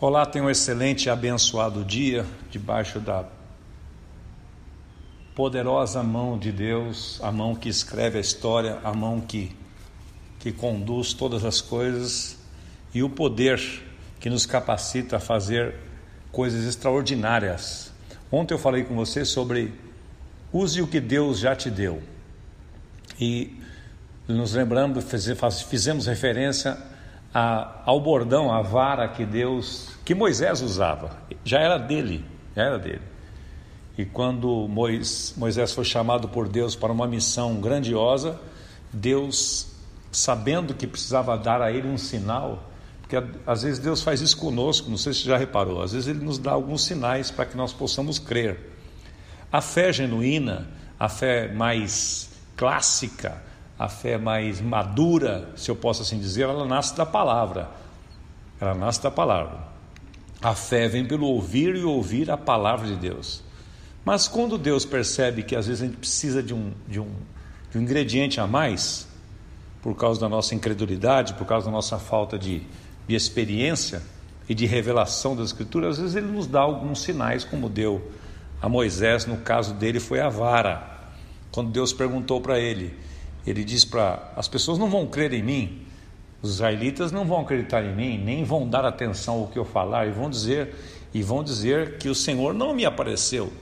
Olá, tenha um excelente e abençoado dia debaixo da poderosa mão de Deus, a mão que escreve a história, a mão que que conduz todas as coisas e o poder que nos capacita a fazer coisas extraordinárias. Ontem eu falei com você sobre use o que Deus já te deu. E nos lembrando, fizemos referência a, ao bordão, a vara que Deus, que Moisés usava. Já era dele, já era dele. E quando Moisés foi chamado por Deus para uma missão grandiosa, Deus sabendo que precisava dar a ele um sinal, porque às vezes Deus faz isso conosco, não sei se você já reparou, às vezes Ele nos dá alguns sinais para que nós possamos crer. A fé genuína, a fé mais clássica, a fé mais madura, se eu posso assim dizer, ela nasce da palavra. Ela nasce da palavra. A fé vem pelo ouvir e ouvir a palavra de Deus. Mas quando Deus percebe que às vezes a gente precisa de um, de um, de um ingrediente a mais, por causa da nossa incredulidade, por causa da nossa falta de, de experiência e de revelação das Escrituras, às vezes ele nos dá alguns sinais, como deu a Moisés, no caso dele foi a vara. Quando Deus perguntou para ele, ele disse para as pessoas não vão crer em mim, os israelitas não vão acreditar em mim, nem vão dar atenção ao que eu falar e vão dizer e vão dizer que o Senhor não me apareceu.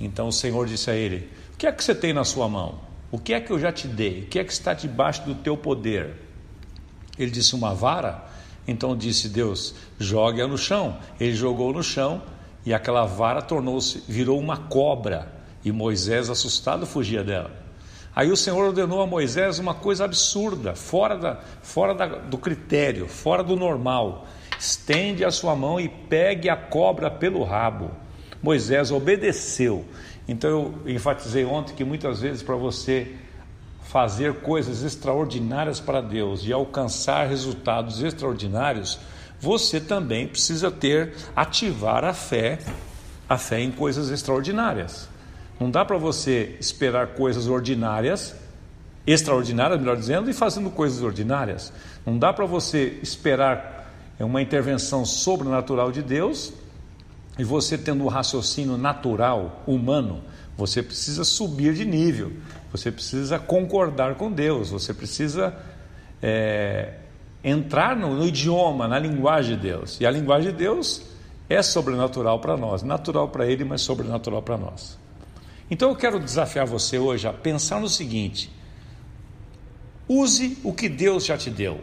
Então o Senhor disse a ele: "O que é que você tem na sua mão?" O que é que eu já te dei? O que é que está debaixo do teu poder? Ele disse: Uma vara. Então disse Deus: Jogue-a no chão. Ele jogou no chão e aquela vara tornou-se, virou uma cobra. E Moisés, assustado, fugia dela. Aí o Senhor ordenou a Moisés uma coisa absurda, fora, da, fora da, do critério, fora do normal. Estende a sua mão e pegue a cobra pelo rabo. Moisés obedeceu. Então eu enfatizei ontem que muitas vezes para você fazer coisas extraordinárias para Deus e alcançar resultados extraordinários, você também precisa ter ativar a fé, a fé em coisas extraordinárias. Não dá para você esperar coisas ordinárias, extraordinárias, melhor dizendo, e fazendo coisas ordinárias. Não dá para você esperar uma intervenção sobrenatural de Deus e você tendo um raciocínio natural, humano, você precisa subir de nível, você precisa concordar com Deus, você precisa é, entrar no, no idioma, na linguagem de Deus. E a linguagem de Deus é sobrenatural para nós, natural para Ele, mas sobrenatural para nós. Então eu quero desafiar você hoje a pensar no seguinte: use o que Deus já te deu.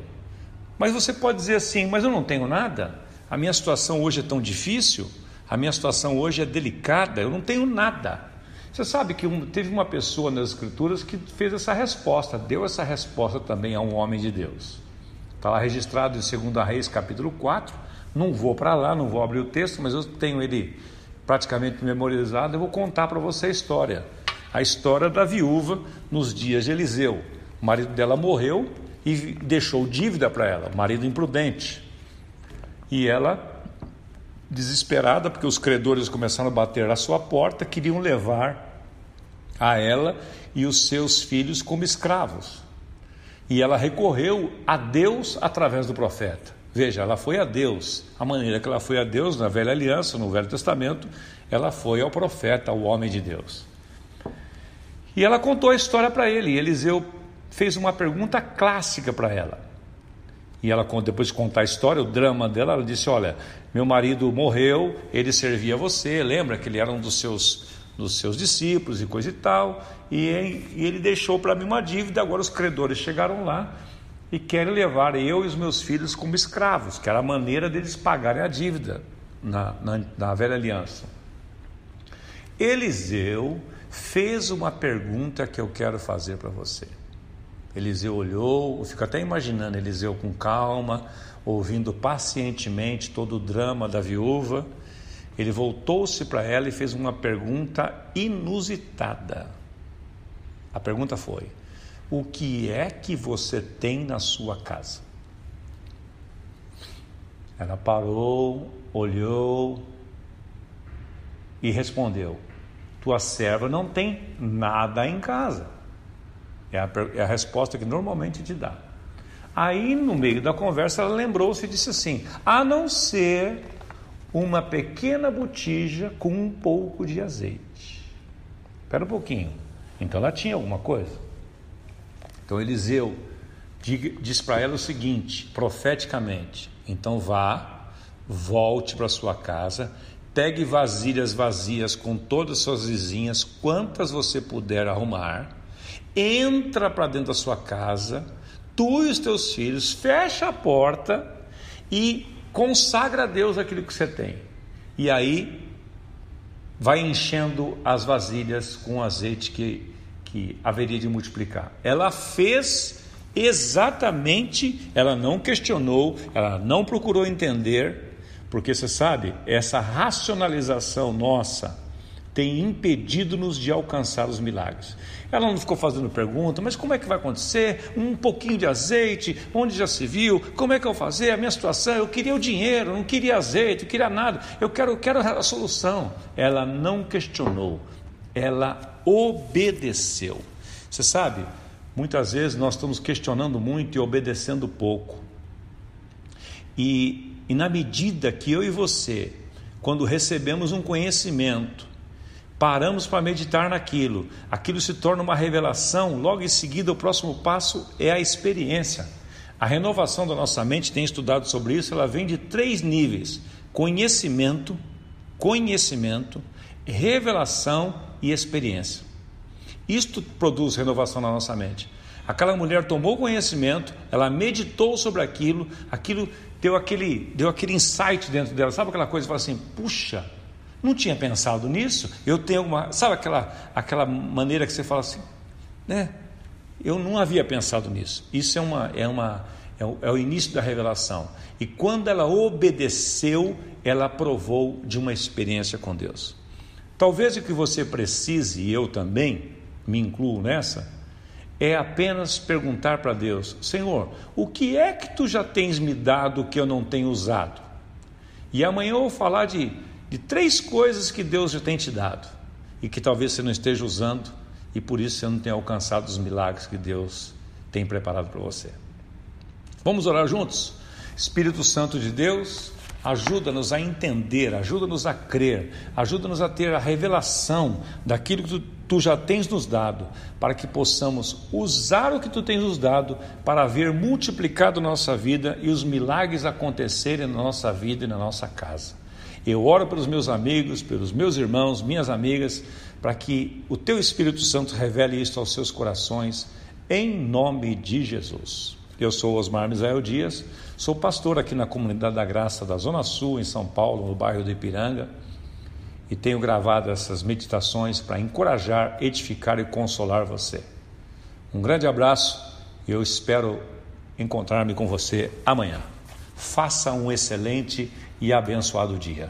Mas você pode dizer assim, mas eu não tenho nada, a minha situação hoje é tão difícil. A minha situação hoje é delicada, eu não tenho nada. Você sabe que um, teve uma pessoa nas Escrituras que fez essa resposta, deu essa resposta também a um homem de Deus. Está lá registrado em 2 Reis, capítulo 4. Não vou para lá, não vou abrir o texto, mas eu tenho ele praticamente memorizado. Eu vou contar para você a história. A história da viúva nos dias de Eliseu. O marido dela morreu e deixou dívida para ela, marido imprudente. E ela desesperada, porque os credores começaram a bater à sua porta, queriam levar a ela e os seus filhos como escravos. E ela recorreu a Deus através do profeta. Veja, ela foi a Deus. A maneira que ela foi a Deus na velha aliança, no Velho Testamento, ela foi ao profeta, ao homem de Deus. E ela contou a história para ele. E Eliseu fez uma pergunta clássica para ela. E ela, depois de contar a história, o drama dela, ela disse: Olha, meu marido morreu, ele servia você, lembra que ele era um dos seus, dos seus discípulos e coisa e tal, e, e ele deixou para mim uma dívida. Agora os credores chegaram lá e querem levar eu e os meus filhos como escravos, que era a maneira deles pagarem a dívida na, na, na velha aliança. Eliseu fez uma pergunta que eu quero fazer para você. Eliseu olhou, eu fico até imaginando Eliseu com calma, ouvindo pacientemente todo o drama da viúva, ele voltou-se para ela e fez uma pergunta inusitada. A pergunta foi: O que é que você tem na sua casa? Ela parou, olhou e respondeu: Tua serva não tem nada em casa. É a, é a resposta que normalmente te dá. Aí, no meio da conversa, ela lembrou-se e disse assim: A não ser uma pequena botija com um pouco de azeite. Espera um pouquinho. Então ela tinha alguma coisa. Então Eliseu diz para ela o seguinte, profeticamente: então vá, volte para sua casa, pegue vasilhas vazias com todas as suas vizinhas, quantas você puder arrumar, entra para dentro da sua casa, tu e os teus filhos, fecha a porta e consagra a Deus aquilo que você tem. E aí vai enchendo as vasilhas com azeite que, que haveria de multiplicar. Ela fez exatamente, ela não questionou, ela não procurou entender, porque você sabe, essa racionalização nossa tem impedido-nos de alcançar os milagres. Ela não ficou fazendo pergunta, mas como é que vai acontecer? Um pouquinho de azeite, onde já se viu? Como é que eu vou fazer? A minha situação, eu queria o dinheiro, não queria azeite, não queria nada. Eu quero, eu quero a solução. Ela não questionou, ela obedeceu. Você sabe, muitas vezes nós estamos questionando muito e obedecendo pouco. E, e na medida que eu e você, quando recebemos um conhecimento, paramos para meditar naquilo, aquilo se torna uma revelação, logo em seguida o próximo passo é a experiência. A renovação da nossa mente, tem estudado sobre isso, ela vem de três níveis: conhecimento, conhecimento, revelação e experiência. Isto produz renovação na nossa mente. Aquela mulher tomou conhecimento, ela meditou sobre aquilo, aquilo deu aquele, deu aquele insight dentro dela. Sabe aquela coisa, fala assim: puxa, não tinha pensado nisso. Eu tenho uma, sabe aquela aquela maneira que você fala assim, né? Eu não havia pensado nisso. Isso é uma é uma é o, é o início da revelação. E quando ela obedeceu, ela provou de uma experiência com Deus. Talvez o que você precise, e eu também me incluo nessa, é apenas perguntar para Deus: Senhor, o que é que tu já tens me dado que eu não tenho usado? E amanhã eu vou falar de de três coisas que Deus já tem te dado e que talvez você não esteja usando e por isso você não tenha alcançado os milagres que Deus tem preparado para você. Vamos orar juntos? Espírito Santo de Deus, ajuda-nos a entender, ajuda-nos a crer, ajuda-nos a ter a revelação daquilo que tu, tu, já tens nos dado, para que possamos usar o que tu tens nos dado para ver multiplicado nossa vida e os milagres acontecerem na nossa vida e na nossa casa. Eu oro pelos meus amigos, pelos meus irmãos, minhas amigas, para que o teu Espírito Santo revele isso aos seus corações, em nome de Jesus. Eu sou Osmar Misael Dias, sou pastor aqui na Comunidade da Graça da Zona Sul, em São Paulo, no bairro de Ipiranga, e tenho gravado essas meditações para encorajar, edificar e consolar você. Um grande abraço e eu espero encontrar-me com você amanhã. Faça um excelente e abençoado dia.